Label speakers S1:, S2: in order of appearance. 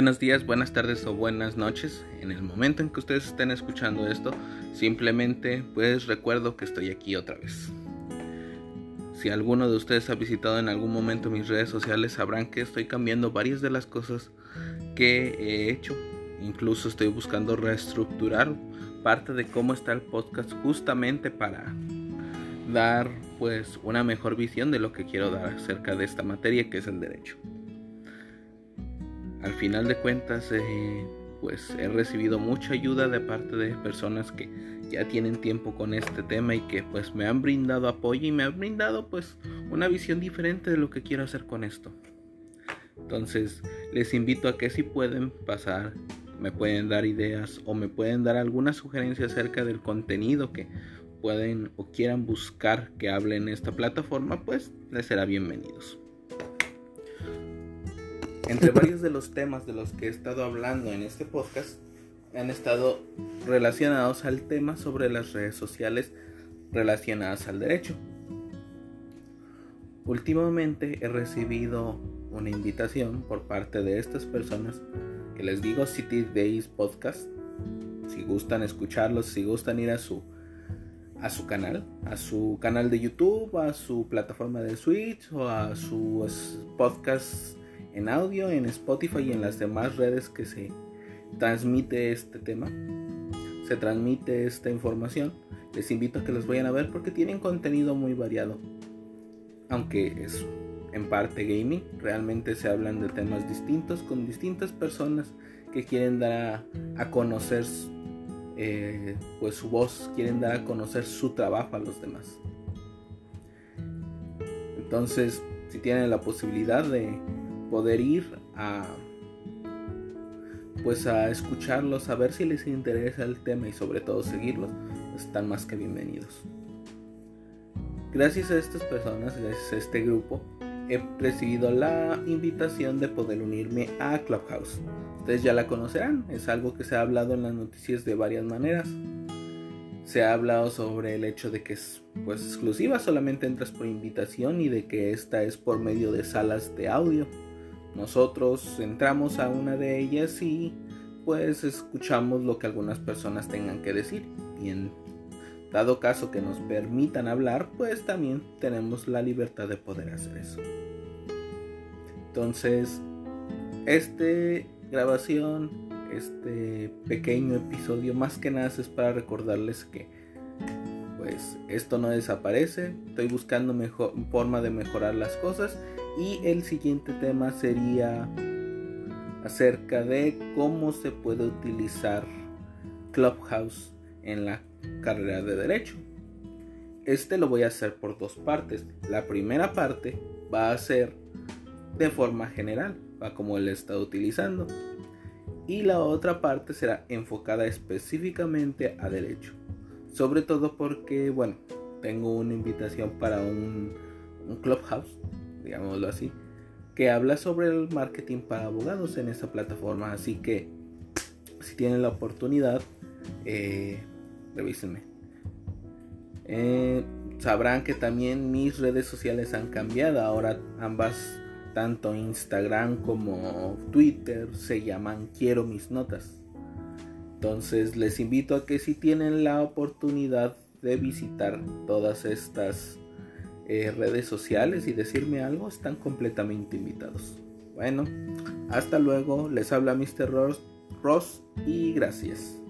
S1: Buenos días, buenas tardes o buenas noches. En el momento en que ustedes estén escuchando esto, simplemente pues recuerdo que estoy aquí otra vez. Si alguno de ustedes ha visitado en algún momento mis redes sociales, sabrán que estoy cambiando varias de las cosas que he hecho. Incluso estoy buscando reestructurar parte de cómo está el podcast justamente para dar pues una mejor visión de lo que quiero dar acerca de esta materia que es el derecho al final de cuentas eh, pues he recibido mucha ayuda de parte de personas que ya tienen tiempo con este tema y que pues me han brindado apoyo y me han brindado pues una visión diferente de lo que quiero hacer con esto. Entonces les invito a que si pueden pasar, me pueden dar ideas o me pueden dar alguna sugerencia acerca del contenido que pueden o quieran buscar que hable en esta plataforma, pues les será bienvenidos. Entre varios de los temas de los que he estado hablando en este podcast, han estado relacionados al tema sobre las redes sociales relacionadas al derecho. Últimamente he recibido una invitación por parte de estas personas que les digo City Days Podcast. Si gustan escucharlos, si gustan ir a su a su canal, a su canal de YouTube, a su plataforma de Switch o a su podcast en audio, en Spotify y en las demás redes que se transmite este tema, se transmite esta información. Les invito a que los vayan a ver porque tienen contenido muy variado. Aunque es en parte gaming, realmente se hablan de temas distintos con distintas personas que quieren dar a, conocer eh, pues su voz, quieren dar a conocer su trabajo a los demás. Entonces, si tienen la posibilidad de poder ir a pues a escucharlos, a ver si les interesa el tema y sobre todo seguirlos, están más que bienvenidos. Gracias a estas personas, gracias a este grupo, he recibido la invitación de poder unirme a Clubhouse. Ustedes ya la conocerán, es algo que se ha hablado en las noticias de varias maneras. Se ha hablado sobre el hecho de que es pues exclusiva, solamente entras por invitación y de que esta es por medio de salas de audio. Nosotros entramos a una de ellas y pues escuchamos lo que algunas personas tengan que decir. Y en dado caso que nos permitan hablar, pues también tenemos la libertad de poder hacer eso. Entonces, este grabación, este pequeño episodio, más que nada es para recordarles que pues esto no desaparece. Estoy buscando mejor forma de mejorar las cosas y el siguiente tema sería acerca de cómo se puede utilizar Clubhouse en la carrera de derecho. Este lo voy a hacer por dos partes. La primera parte va a ser de forma general, va como él está utilizando. Y la otra parte será enfocada específicamente a derecho. Sobre todo porque, bueno, tengo una invitación para un, clubhouse digámoslo así, que habla sobre el marketing para abogados en esa plataforma. Así que si tienen la oportunidad, eh, revísenme. Eh, sabrán que también mis redes sociales han cambiado. Ahora ambas, tanto Instagram como Twitter, se llaman Quiero mis notas. Entonces les invito a que si tienen la oportunidad de visitar todas estas eh, redes sociales y decirme algo, están completamente invitados. Bueno, hasta luego, les habla Mr. Ross, Ross y gracias.